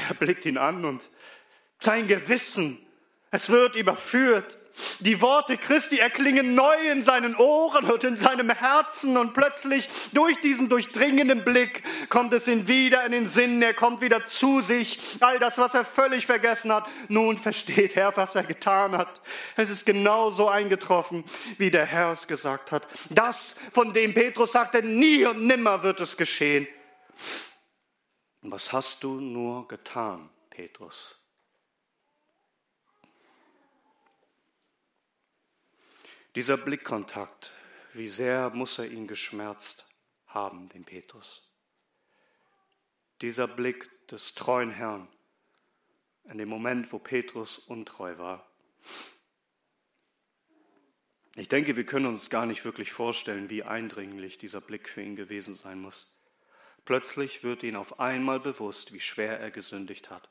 Er blickt ihn an und sein Gewissen, es wird überführt. Die Worte Christi erklingen neu in seinen Ohren und in seinem Herzen und plötzlich durch diesen durchdringenden Blick kommt es ihm wieder in den Sinn, er kommt wieder zu sich. All das, was er völlig vergessen hat, nun versteht er, was er getan hat. Es ist genauso eingetroffen, wie der Herr es gesagt hat. Das, von dem Petrus sagte, nie und nimmer wird es geschehen. Was hast du nur getan, Petrus? Dieser Blickkontakt, wie sehr muss er ihn geschmerzt haben, den Petrus. Dieser Blick des treuen Herrn in dem Moment, wo Petrus untreu war. Ich denke, wir können uns gar nicht wirklich vorstellen, wie eindringlich dieser Blick für ihn gewesen sein muss. Plötzlich wird ihm auf einmal bewusst, wie schwer er gesündigt hat.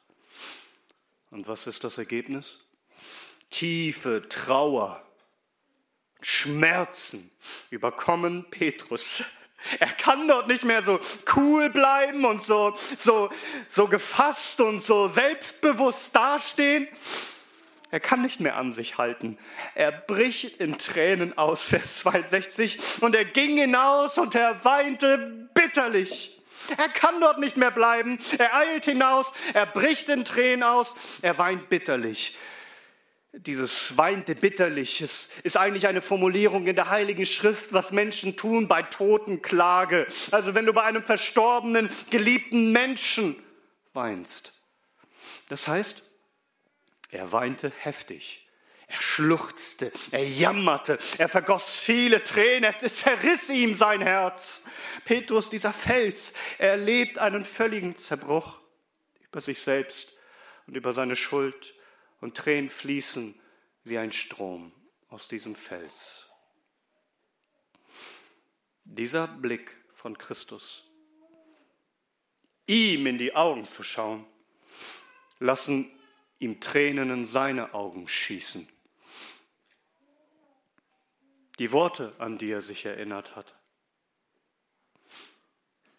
Und was ist das Ergebnis? Tiefe Trauer Schmerzen überkommen Petrus. Er kann dort nicht mehr so cool bleiben und so, so, so gefasst und so selbstbewusst dastehen. Er kann nicht mehr an sich halten. Er bricht in Tränen aus, Vers 62. Und er ging hinaus und er weinte bitterlich. Er kann dort nicht mehr bleiben. Er eilt hinaus, er bricht in Tränen aus, er weint bitterlich. Dieses weinte bitterlich ist, eigentlich eine Formulierung in der Heiligen Schrift, was Menschen tun bei Totenklage. Also wenn du bei einem verstorbenen, geliebten Menschen weinst. Das heißt, er weinte heftig. Er schluchzte, er jammerte, er vergoss viele Tränen, es zerriss ihm sein Herz. Petrus, dieser Fels, er erlebt einen völligen Zerbruch über sich selbst und über seine Schuld und Tränen fließen wie ein Strom aus diesem Fels. Dieser Blick von Christus, ihm in die Augen zu schauen, lassen ihm Tränen in seine Augen schießen. Die Worte, an die er sich erinnert hat.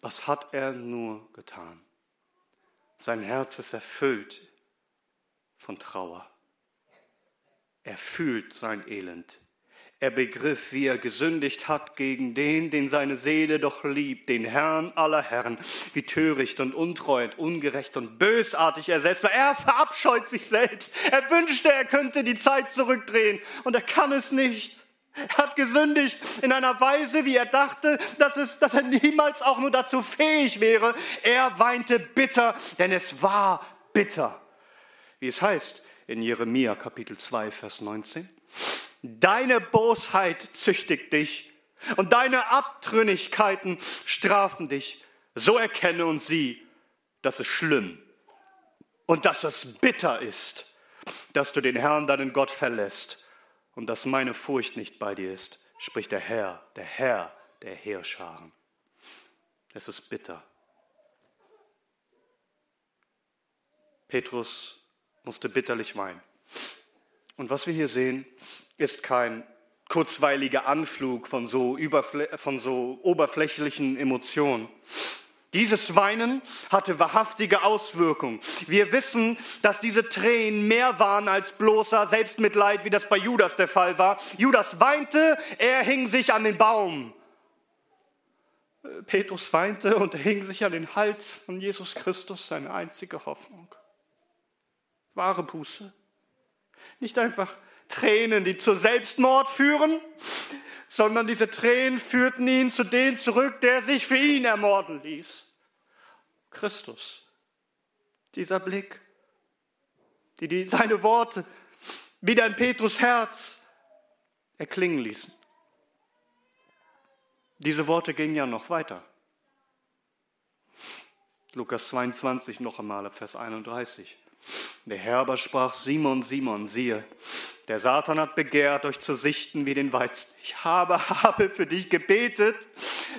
Was hat er nur getan? Sein Herz ist erfüllt von Trauer. Er fühlt sein Elend. Er begriff, wie er gesündigt hat gegen den, den seine Seele doch liebt, den Herrn aller Herren, wie töricht und untreu und ungerecht und bösartig er selbst war. Er verabscheut sich selbst. Er wünschte, er könnte die Zeit zurückdrehen und er kann es nicht. Er hat gesündigt in einer Weise, wie er dachte, dass, es, dass er niemals auch nur dazu fähig wäre. Er weinte bitter, denn es war bitter wie es heißt in Jeremia Kapitel 2, Vers 19. Deine Bosheit züchtigt dich und deine Abtrünnigkeiten strafen dich. So erkenne und sieh, dass es schlimm und dass es bitter ist, dass du den Herrn, deinen Gott, verlässt und dass meine Furcht nicht bei dir ist, spricht der Herr, der Herr der Heerscharen. Es ist bitter. Petrus musste bitterlich weinen. Und was wir hier sehen, ist kein kurzweiliger Anflug von so, von so oberflächlichen Emotionen. Dieses Weinen hatte wahrhaftige Auswirkungen. Wir wissen, dass diese Tränen mehr waren als bloßer Selbstmitleid, wie das bei Judas der Fall war. Judas weinte, er hing sich an den Baum. Petrus weinte und er hing sich an den Hals von Jesus Christus, seine einzige Hoffnung wahre Buße. Nicht einfach Tränen, die zu Selbstmord führen, sondern diese Tränen führten ihn zu dem zurück, der sich für ihn ermorden ließ. Christus. Dieser Blick, die, die seine Worte wieder in Petrus Herz erklingen ließen. Diese Worte gingen ja noch weiter. Lukas 22 noch einmal, Vers 31. Der Herr aber sprach, Simon, Simon, siehe, der Satan hat begehrt, euch zu sichten wie den Weizen. Ich habe, habe für dich gebetet,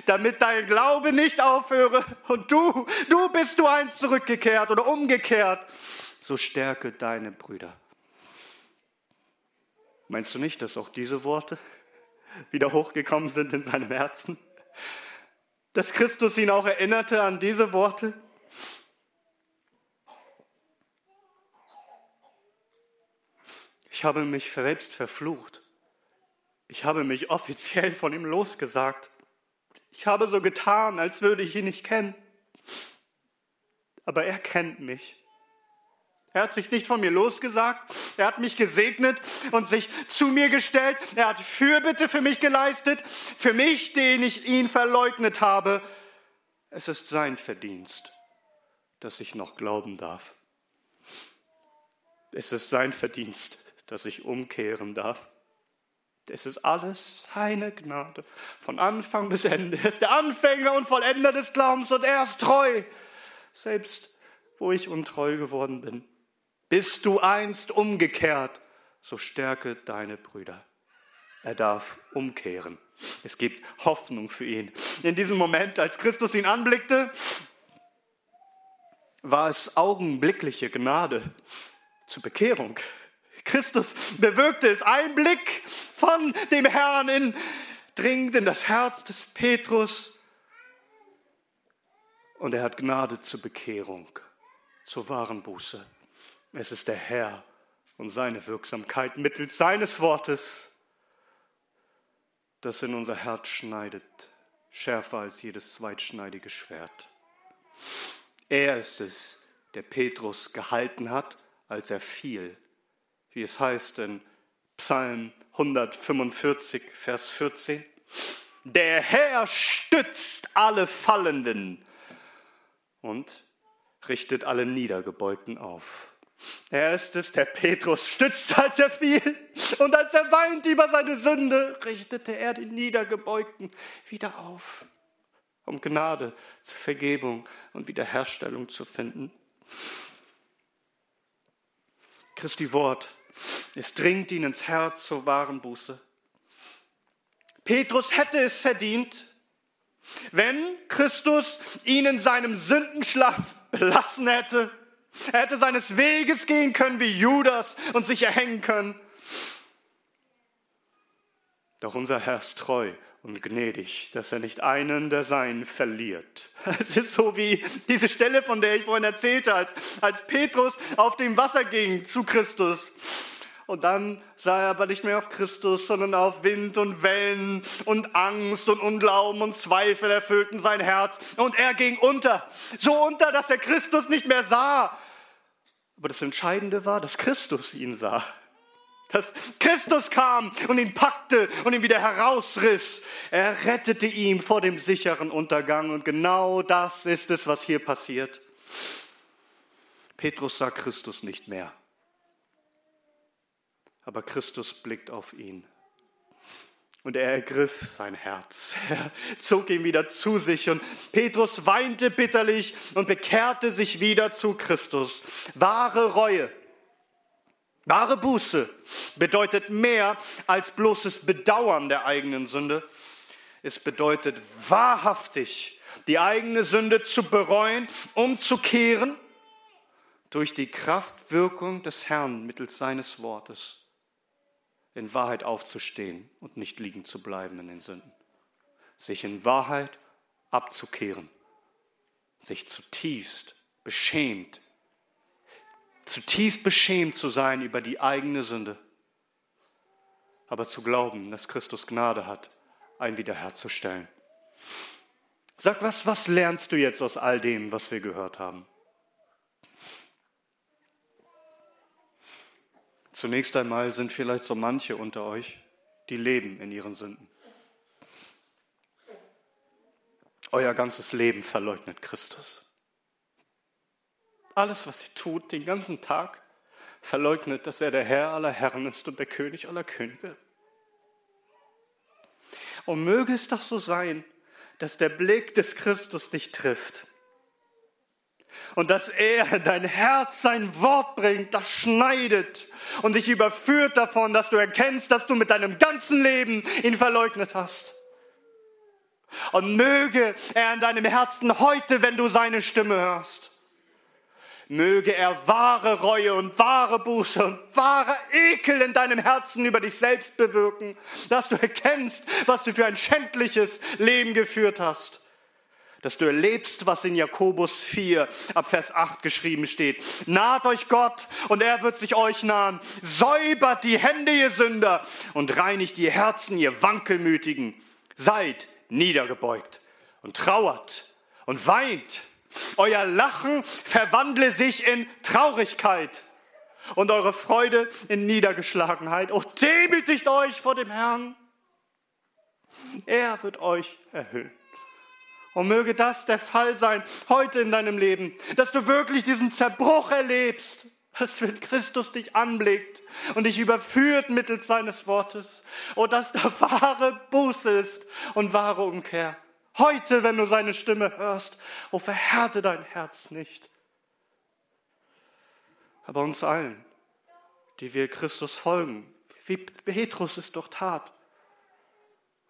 damit dein Glaube nicht aufhöre. Und du, du bist du eins zurückgekehrt oder umgekehrt. So stärke deine Brüder. Meinst du nicht, dass auch diese Worte wieder hochgekommen sind in seinem Herzen? Dass Christus ihn auch erinnerte an diese Worte? Ich habe mich selbst verflucht. Ich habe mich offiziell von ihm losgesagt. Ich habe so getan, als würde ich ihn nicht kennen. Aber er kennt mich. Er hat sich nicht von mir losgesagt. Er hat mich gesegnet und sich zu mir gestellt. Er hat Fürbitte für mich geleistet. Für mich, den ich ihn verleugnet habe. Es ist sein Verdienst, dass ich noch glauben darf. Es ist sein Verdienst, dass ich umkehren darf. Es ist alles seine Gnade, von Anfang bis Ende. Er ist der Anfänger und Vollender des Glaubens und er ist treu, selbst wo ich untreu geworden bin. Bist du einst umgekehrt, so stärke deine Brüder. Er darf umkehren. Es gibt Hoffnung für ihn. In diesem Moment, als Christus ihn anblickte, war es augenblickliche Gnade zur Bekehrung. Christus bewirkte es. Ein Blick von dem Herrn in, dringt in das Herz des Petrus und er hat Gnade zur Bekehrung, zur wahren Buße. Es ist der Herr und seine Wirksamkeit mittels seines Wortes, das in unser Herz schneidet, schärfer als jedes zweitschneidige Schwert. Er ist es, der Petrus gehalten hat, als er fiel wie es heißt in Psalm 145, Vers 14. Der Herr stützt alle Fallenden und richtet alle Niedergebeugten auf. Er ist es, der Petrus stützt, als er fiel. Und als er weint über seine Sünde, richtete er den Niedergebeugten wieder auf, um Gnade zur Vergebung und Wiederherstellung zu finden. Christi Wort es dringt ihn ins Herz zur wahren Buße. Petrus hätte es verdient, wenn Christus ihn in seinem Sündenschlaf belassen hätte. Er hätte seines Weges gehen können wie Judas und sich erhängen können. Doch unser Herr ist treu und gnädig, dass er nicht einen der Seinen verliert. Es ist so wie diese Stelle, von der ich vorhin erzählte, als, als Petrus auf dem Wasser ging zu Christus. Und dann sah er aber nicht mehr auf Christus, sondern auf Wind und Wellen und Angst und Unglauben und Zweifel erfüllten sein Herz. Und er ging unter, so unter, dass er Christus nicht mehr sah. Aber das Entscheidende war, dass Christus ihn sah dass Christus kam und ihn packte und ihn wieder herausriss. Er rettete ihn vor dem sicheren Untergang und genau das ist es, was hier passiert. Petrus sah Christus nicht mehr, aber Christus blickt auf ihn. Und er ergriff sein Herz. Er zog ihn wieder zu sich und Petrus weinte bitterlich und bekehrte sich wieder zu Christus. Wahre Reue Wahre Buße bedeutet mehr als bloßes Bedauern der eigenen Sünde. Es bedeutet wahrhaftig, die eigene Sünde zu bereuen, umzukehren durch die Kraftwirkung des Herrn mittels seines Wortes in Wahrheit aufzustehen und nicht liegen zu bleiben in den Sünden. Sich in Wahrheit abzukehren, sich zutiefst beschämt zutiefst beschämt zu sein über die eigene Sünde, aber zu glauben, dass Christus Gnade hat, einen wiederherzustellen. Sag, was, was lernst du jetzt aus all dem, was wir gehört haben? Zunächst einmal sind vielleicht so manche unter euch, die leben in ihren Sünden. Euer ganzes Leben verleugnet Christus. Alles, was ihr tut, den ganzen Tag, verleugnet, dass er der Herr aller Herren ist und der König aller Könige. Und möge es doch so sein, dass der Blick des Christus dich trifft und dass er in dein Herz sein Wort bringt, das schneidet und dich überführt davon, dass du erkennst, dass du mit deinem ganzen Leben ihn verleugnet hast. Und möge er in deinem Herzen heute, wenn du seine Stimme hörst, Möge er wahre Reue und wahre Buße und wahre Ekel in deinem Herzen über dich selbst bewirken, dass du erkennst, was du für ein schändliches Leben geführt hast, dass du erlebst, was in Jakobus 4 ab Vers 8 geschrieben steht. Naht euch Gott und er wird sich euch nahen. Säubert die Hände, ihr Sünder, und reinigt die Herzen, ihr Wankelmütigen. Seid niedergebeugt und trauert und weint. Euer Lachen verwandle sich in Traurigkeit und eure Freude in Niedergeschlagenheit. Oh, demütigt euch vor dem Herrn. Er wird euch erhöhen. Und möge das der Fall sein heute in deinem Leben, dass du wirklich diesen Zerbruch erlebst, dass wenn Christus dich anblickt und dich überführt mittels seines Wortes, und dass da wahre Buße ist und wahre Umkehr. Heute, wenn du seine Stimme hörst, oh verhärte dein Herz nicht. Aber uns allen, die wir Christus folgen, wie Petrus es doch tat,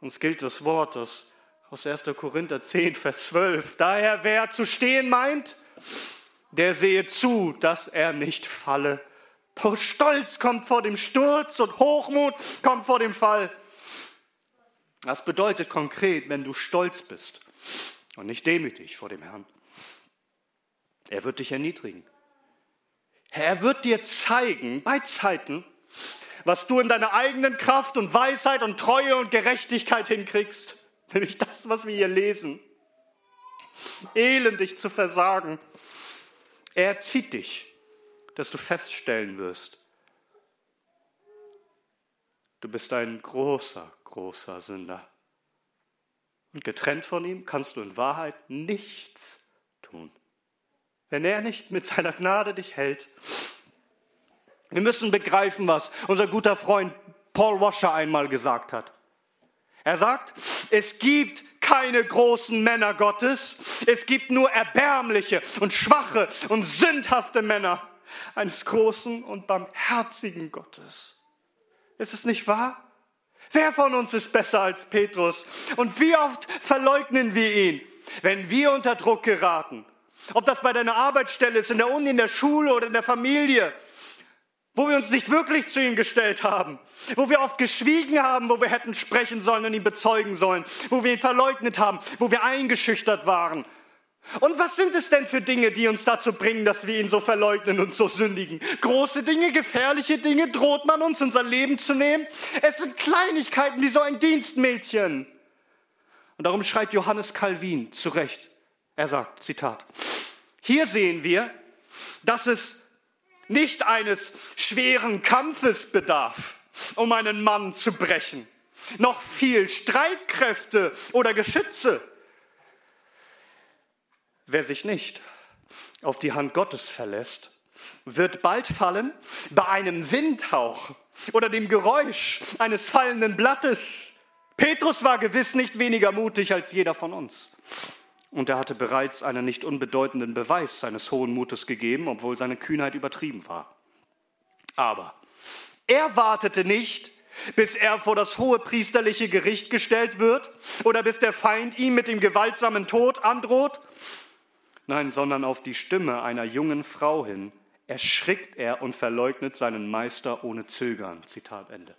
uns gilt das Wort, das aus 1. Korinther 10, Vers 12. Daher, wer zu stehen meint, der sehe zu, dass er nicht falle. Stolz kommt vor dem Sturz und Hochmut kommt vor dem Fall. Das bedeutet konkret, wenn du stolz bist und nicht demütig vor dem Herrn. Er wird dich erniedrigen. Er wird dir zeigen bei Zeiten, was du in deiner eigenen Kraft und Weisheit und Treue und Gerechtigkeit hinkriegst. Nämlich das, was wir hier lesen. Elendig zu versagen. Er zieht dich, dass du feststellen wirst, du bist ein großer, großer Sünder. Und getrennt von ihm kannst du in Wahrheit nichts tun. Wenn er nicht mit seiner Gnade dich hält. Wir müssen begreifen, was unser guter Freund Paul Washer einmal gesagt hat. Er sagt, es gibt keine großen Männer Gottes, es gibt nur erbärmliche und schwache und sündhafte Männer eines großen und barmherzigen Gottes. Ist es nicht wahr? Wer von uns ist besser als Petrus? Und wie oft verleugnen wir ihn, wenn wir unter Druck geraten? Ob das bei deiner Arbeitsstelle ist, in der Uni, in der Schule oder in der Familie wo wir uns nicht wirklich zu ihm gestellt haben, wo wir oft geschwiegen haben, wo wir hätten sprechen sollen und ihn bezeugen sollen, wo wir ihn verleugnet haben, wo wir eingeschüchtert waren. Und was sind es denn für Dinge, die uns dazu bringen, dass wir ihn so verleugnen und so sündigen? Große Dinge, gefährliche Dinge, droht man uns unser Leben zu nehmen? Es sind Kleinigkeiten wie so ein Dienstmädchen. Und darum schreibt Johannes Calvin zu Recht. Er sagt, Zitat, hier sehen wir, dass es nicht eines schweren Kampfes bedarf, um einen Mann zu brechen, noch viel Streitkräfte oder Geschütze. Wer sich nicht auf die Hand Gottes verlässt, wird bald fallen bei einem Windhauch oder dem Geräusch eines fallenden Blattes. Petrus war gewiss nicht weniger mutig als jeder von uns. Und er hatte bereits einen nicht unbedeutenden Beweis seines hohen Mutes gegeben, obwohl seine Kühnheit übertrieben war. Aber er wartete nicht, bis er vor das hohe priesterliche Gericht gestellt wird oder bis der Feind ihm mit dem gewaltsamen Tod androht. Nein, sondern auf die Stimme einer jungen Frau hin erschrickt er und verleugnet seinen Meister ohne Zögern. Zitat Ende.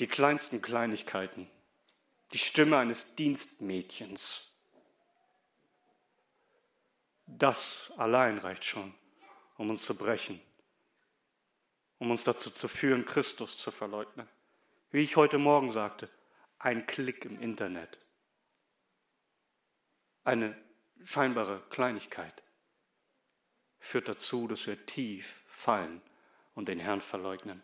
Die kleinsten Kleinigkeiten die Stimme eines Dienstmädchens. Das allein reicht schon, um uns zu brechen, um uns dazu zu führen, Christus zu verleugnen. Wie ich heute Morgen sagte, ein Klick im Internet, eine scheinbare Kleinigkeit führt dazu, dass wir tief fallen und den Herrn verleugnen.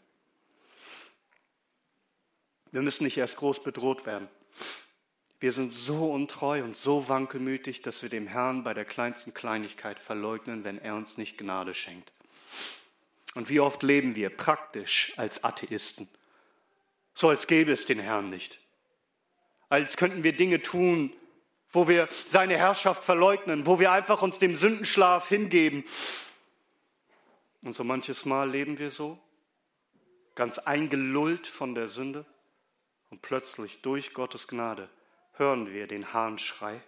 Wir müssen nicht erst groß bedroht werden. Wir sind so untreu und so wankelmütig, dass wir dem Herrn bei der kleinsten Kleinigkeit verleugnen, wenn er uns nicht Gnade schenkt. Und wie oft leben wir praktisch als Atheisten, so als gäbe es den Herrn nicht, als könnten wir Dinge tun, wo wir seine Herrschaft verleugnen, wo wir einfach uns dem Sündenschlaf hingeben. Und so manches Mal leben wir so, ganz eingelullt von der Sünde. Und plötzlich durch Gottes Gnade hören wir den Hahnschrei.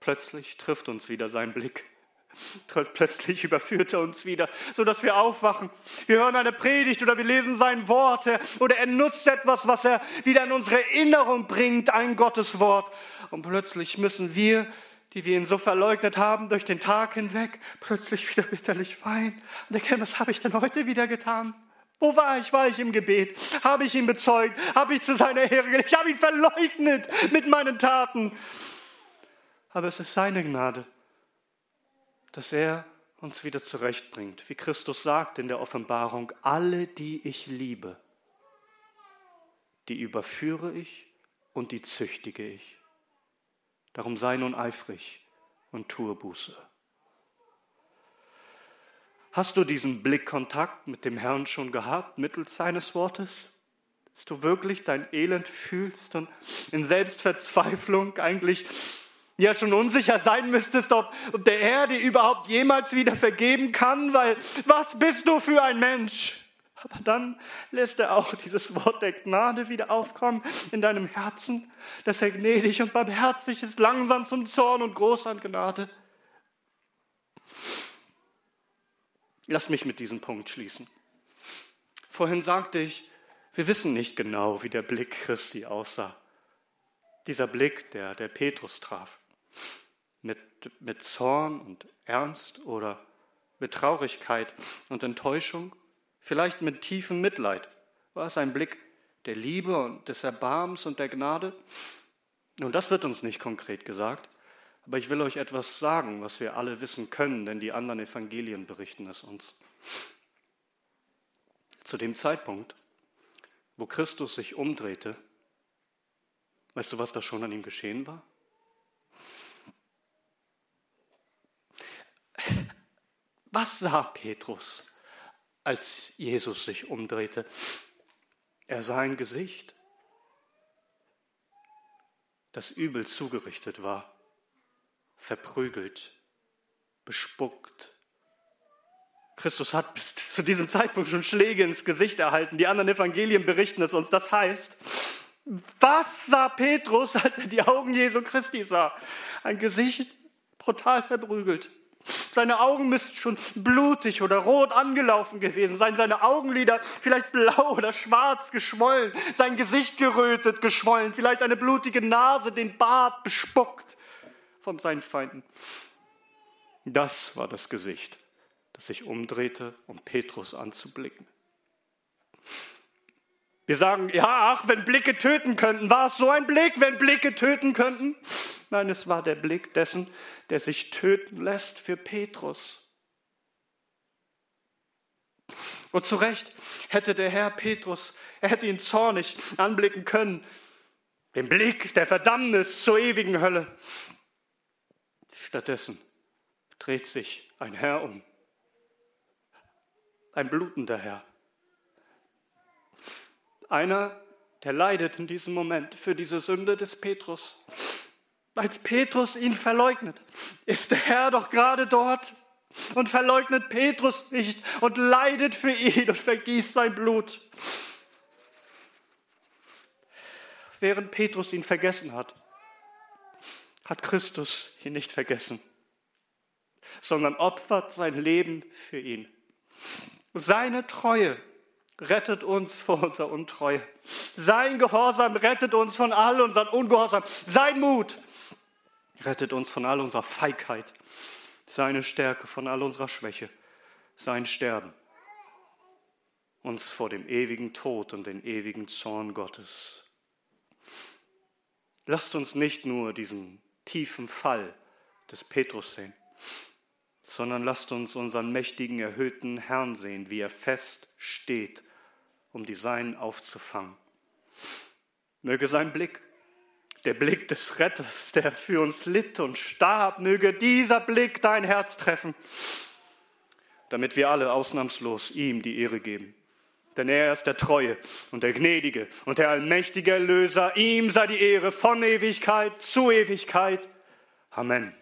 Plötzlich trifft uns wieder sein Blick Plötzlich überführt er uns wieder, sodass wir aufwachen. Wir hören eine Predigt oder wir lesen sein Wort oder er nutzt etwas, was er wieder in unsere Erinnerung bringt, ein Gotteswort. Und plötzlich müssen wir, die wir ihn so verleugnet haben, durch den Tag hinweg, plötzlich wieder bitterlich weinen und erkennen, was habe ich denn heute wieder getan? Wo war ich? War ich im Gebet? Habe ich ihn bezeugt? Habe ich zu seiner Ehre gelegt? Ich habe ihn verleugnet mit meinen Taten. Aber es ist seine Gnade, dass er uns wieder zurechtbringt. Wie Christus sagt in der Offenbarung, alle, die ich liebe, die überführe ich und die züchtige ich. Darum sei nun eifrig und tue Buße. Hast du diesen Blickkontakt mit dem Herrn schon gehabt, mittels seines Wortes? Dass du wirklich dein Elend fühlst und in Selbstverzweiflung eigentlich ja schon unsicher sein müsstest, ob, der Herr dir überhaupt jemals wieder vergeben kann, weil was bist du für ein Mensch? Aber dann lässt er auch dieses Wort der Gnade wieder aufkommen in deinem Herzen, dass er gnädig und barmherzig ist, langsam zum Zorn und groß an Gnade. Lass mich mit diesem Punkt schließen. Vorhin sagte ich, wir wissen nicht genau, wie der Blick Christi aussah. Dieser Blick, der, der Petrus traf. Mit, mit Zorn und Ernst oder mit Traurigkeit und Enttäuschung, vielleicht mit tiefem Mitleid. War es ein Blick der Liebe und des Erbarmens und der Gnade? Nun, das wird uns nicht konkret gesagt. Aber ich will euch etwas sagen, was wir alle wissen können, denn die anderen Evangelien berichten es uns. Zu dem Zeitpunkt, wo Christus sich umdrehte, weißt du, was da schon an ihm geschehen war? Was sah Petrus, als Jesus sich umdrehte? Er sah ein Gesicht, das übel zugerichtet war verprügelt, bespuckt. Christus hat bis zu diesem Zeitpunkt schon Schläge ins Gesicht erhalten. Die anderen Evangelien berichten es uns. Das heißt, was sah Petrus, als er die Augen Jesu Christi sah? Ein Gesicht brutal verprügelt. Seine Augen müssten schon blutig oder rot angelaufen gewesen sein, seine Augenlider vielleicht blau oder schwarz geschwollen, sein Gesicht gerötet, geschwollen, vielleicht eine blutige Nase, den Bart bespuckt von seinen Feinden. Das war das Gesicht, das sich umdrehte, um Petrus anzublicken. Wir sagen, ja, ach, wenn Blicke töten könnten, war es so ein Blick, wenn Blicke töten könnten? Nein, es war der Blick dessen, der sich töten lässt für Petrus. Und zu Recht hätte der Herr Petrus, er hätte ihn zornig anblicken können, den Blick der Verdammnis zur ewigen Hölle. Stattdessen dreht sich ein Herr um, ein blutender Herr. Einer, der leidet in diesem Moment für diese Sünde des Petrus. Als Petrus ihn verleugnet, ist der Herr doch gerade dort und verleugnet Petrus nicht und leidet für ihn und vergießt sein Blut. Während Petrus ihn vergessen hat, hat Christus ihn nicht vergessen, sondern opfert sein Leben für ihn. Seine Treue rettet uns vor unserer Untreue. Sein Gehorsam rettet uns von all unserem Ungehorsam. Sein Mut rettet uns von all unserer Feigheit. Seine Stärke von all unserer Schwäche. Sein Sterben uns vor dem ewigen Tod und dem ewigen Zorn Gottes. Lasst uns nicht nur diesen tiefen Fall des Petrus sehen, sondern lasst uns unseren mächtigen, erhöhten Herrn sehen, wie er fest steht, um die Seinen aufzufangen. Möge sein Blick, der Blick des Retters, der für uns litt und starb, möge dieser Blick dein Herz treffen, damit wir alle ausnahmslos ihm die Ehre geben. Denn er ist der Treue und der Gnädige und der allmächtige Erlöser. Ihm sei die Ehre von Ewigkeit zu Ewigkeit. Amen.